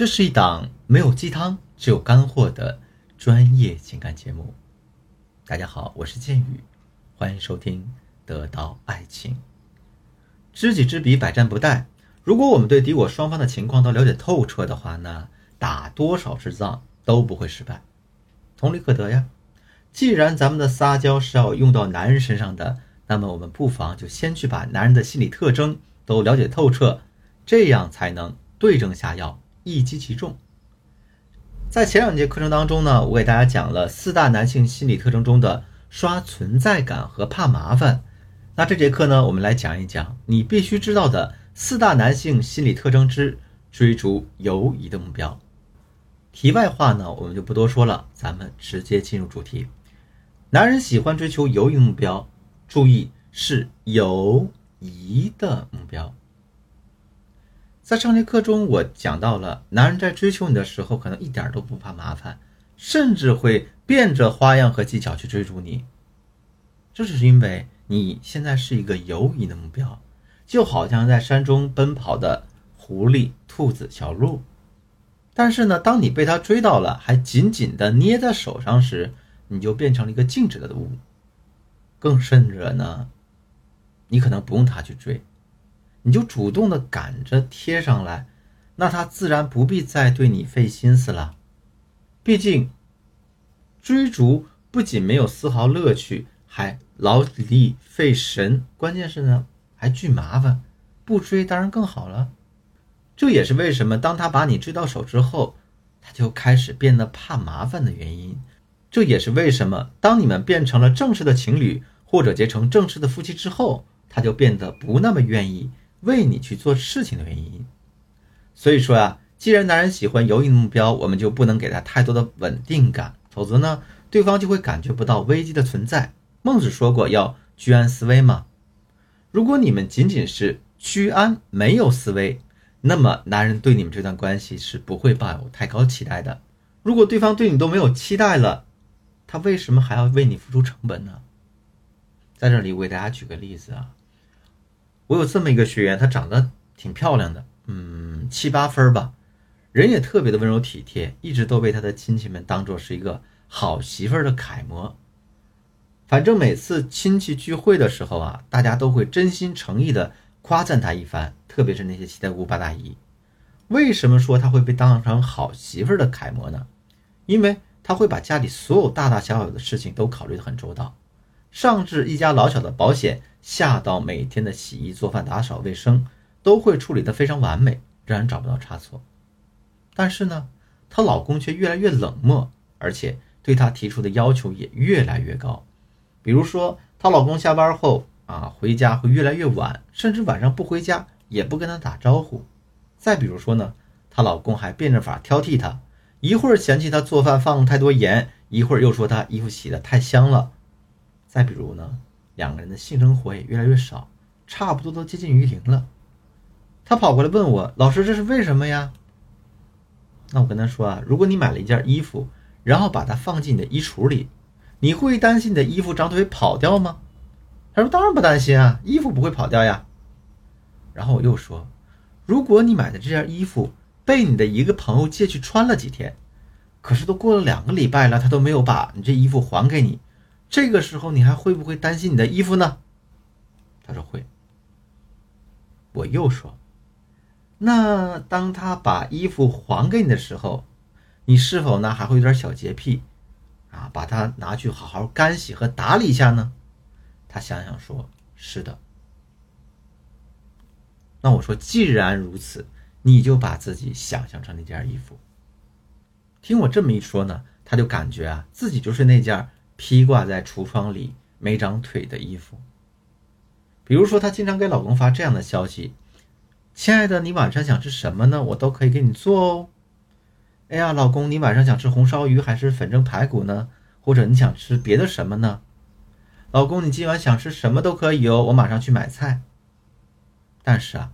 这是一档没有鸡汤，只有干货的专业情感节目。大家好，我是剑宇，欢迎收听《得到爱情》。知己知彼，百战不殆。如果我们对敌我双方的情况都了解透彻的话呢，打多少次仗都不会失败。同理可得呀。既然咱们的撒娇是要用到男人身上的，那么我们不妨就先去把男人的心理特征都了解透彻，这样才能对症下药。一击即中。在前两节课程当中呢，我给大家讲了四大男性心理特征中的刷存在感和怕麻烦。那这节课呢，我们来讲一讲你必须知道的四大男性心理特征之追逐犹疑的目标。题外话呢，我们就不多说了，咱们直接进入主题。男人喜欢追求犹疑目标，注意是犹疑的目标。在上节课中，我讲到了，男人在追求你的时候，可能一点都不怕麻烦，甚至会变着花样和技巧去追逐你。这只是因为你现在是一个游移的目标，就好像在山中奔跑的狐狸、兔子、小鹿。但是呢，当你被他追到了，还紧紧的捏在手上时，你就变成了一个静止的物。更甚者呢，你可能不用他去追。你就主动的赶着贴上来，那他自然不必再对你费心思了。毕竟，追逐不仅没有丝毫乐趣，还劳力费神，关键是呢还巨麻烦。不追当然更好了。这也是为什么当他把你追到手之后，他就开始变得怕麻烦的原因。这也是为什么当你们变成了正式的情侣，或者结成正式的夫妻之后，他就变得不那么愿意。为你去做事情的原因，所以说啊，既然男人喜欢游移的目标，我们就不能给他太多的稳定感，否则呢，对方就会感觉不到危机的存在。孟子说过要居安思危嘛。如果你们仅仅是居安没有思危，那么男人对你们这段关系是不会抱有太高期待的。如果对方对你都没有期待了，他为什么还要为你付出成本呢？在这里，我给大家举个例子啊。我有这么一个学员，她长得挺漂亮的，嗯，七八分吧，人也特别的温柔体贴，一直都被她的亲戚们当做是一个好媳妇儿的楷模。反正每次亲戚聚会的时候啊，大家都会真心诚意的夸赞她一番，特别是那些七大姑八大姨。为什么说她会被当成好媳妇儿的楷模呢？因为她会把家里所有大大小小的事情都考虑得很周到，上至一家老小的保险。下到每天的洗衣、做饭、打扫卫生，都会处理得非常完美，让人找不到差错。但是呢，她老公却越来越冷漠，而且对她提出的要求也越来越高。比如说，她老公下班后啊，回家会越来越晚，甚至晚上不回家也不跟她打招呼。再比如说呢，她老公还变着法挑剔她，一会儿嫌弃她做饭放太多盐，一会儿又说她衣服洗得太香了。再比如呢？两个人的性生活也越来越少，差不多都接近于零了。他跑过来问我：“老师，这是为什么呀？”那我跟他说啊：“如果你买了一件衣服，然后把它放进你的衣橱里，你会担心你的衣服长腿跑掉吗？”他说：“当然不担心啊，衣服不会跑掉呀。”然后我又说：“如果你买的这件衣服被你的一个朋友借去穿了几天，可是都过了两个礼拜了，他都没有把你这衣服还给你。”这个时候你还会不会担心你的衣服呢？他说会。我又说，那当他把衣服还给你的时候，你是否呢还会有点小洁癖啊？把它拿去好好干洗和打理一下呢？他想想说，是的。那我说，既然如此，你就把自己想象成那件衣服。听我这么一说呢，他就感觉啊，自己就是那件。披挂在橱窗里没长腿的衣服，比如说，她经常给老公发这样的消息：“亲爱的，你晚上想吃什么呢？我都可以给你做哦。”“哎呀，老公，你晚上想吃红烧鱼还是粉蒸排骨呢？或者你想吃别的什么呢？”“老公，你今晚想吃什么都可以哦，我马上去买菜。”但是啊，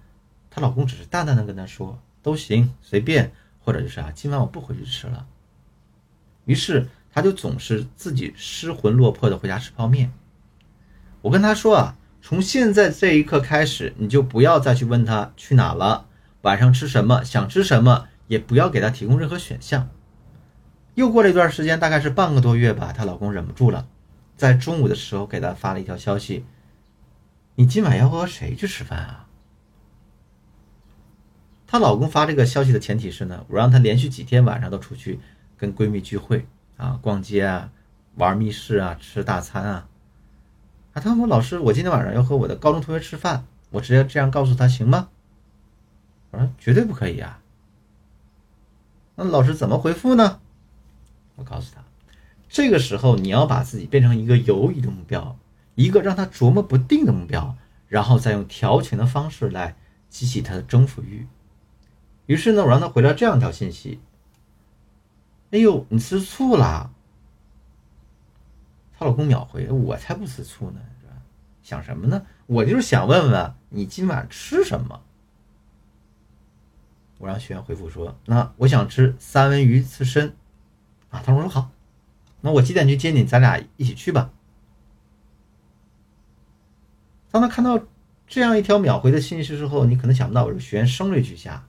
她老公只是淡淡的跟她说：“都行，随便。”或者就是啊，今晚我不回去吃了。于是。他就总是自己失魂落魄的回家吃泡面。我跟他说啊，从现在这一刻开始，你就不要再去问他去哪了，晚上吃什么，想吃什么，也不要给她提供任何选项。又过了一段时间，大概是半个多月吧，她老公忍不住了，在中午的时候给她发了一条消息：“你今晚要和谁去吃饭啊？”她老公发这个消息的前提是呢，我让她连续几天晚上都出去跟闺蜜聚会啊，逛街啊，玩密室啊，吃大餐啊。啊，她说：“老师，我今天晚上要和我的高中同学吃饭，我直接这样告诉他行吗？”我说：“绝对不可以啊。”那老师怎么回复呢？我告诉他，这个时候你要把自己变成一个犹豫的目标，一个让他琢磨不定的目标，然后再用调情的方式来激起他的征服欲。于是呢，我让他回了这样一条信息：“哎呦，你吃醋啦？”她老公秒回：“我才不吃醋呢，是吧？想什么呢？我就是想问问你今晚吃什么。”我让学员回复说：“那我想吃三文鱼刺身。”啊，他说：“好，那我几点去接你？咱俩一起去吧。”当他看到这样一条秒回的信息之后，你可能想不到，我这个学员声泪俱下。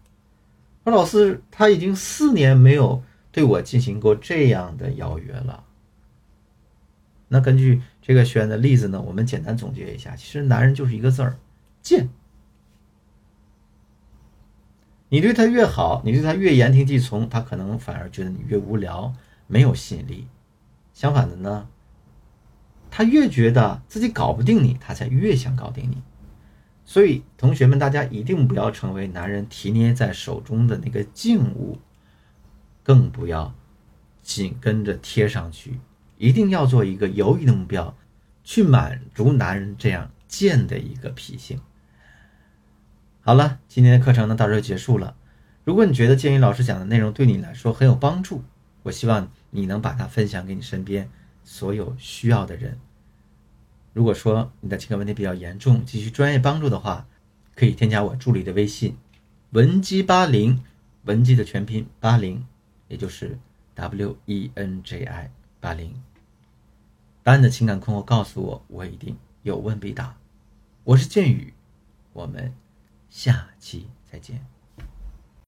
说老师，他已经四年没有对我进行过这样的邀约了。那根据这个学员的例子呢，我们简单总结一下，其实男人就是一个字儿，贱。你对他越好，你对他越言听计从，他可能反而觉得你越无聊，没有吸引力。相反的呢，他越觉得自己搞不定你，他才越想搞定你。所以，同学们，大家一定不要成为男人提捏在手中的那个静物，更不要紧跟着贴上去。一定要做一个犹豫的目标，去满足男人这样贱的一个脾性。好了，今天的课程呢到这就结束了。如果你觉得建宇老师讲的内容对你来说很有帮助，我希望你能把它分享给你身边所有需要的人。如果说你的情感问题比较严重，急需专业帮助的话，可以添加我助理的微信，文姬八零，文姬的全拼八零，也就是 W E N J I 八零。把你的情感困惑告诉我，我一定有问必答。我是剑宇，我们下期再见。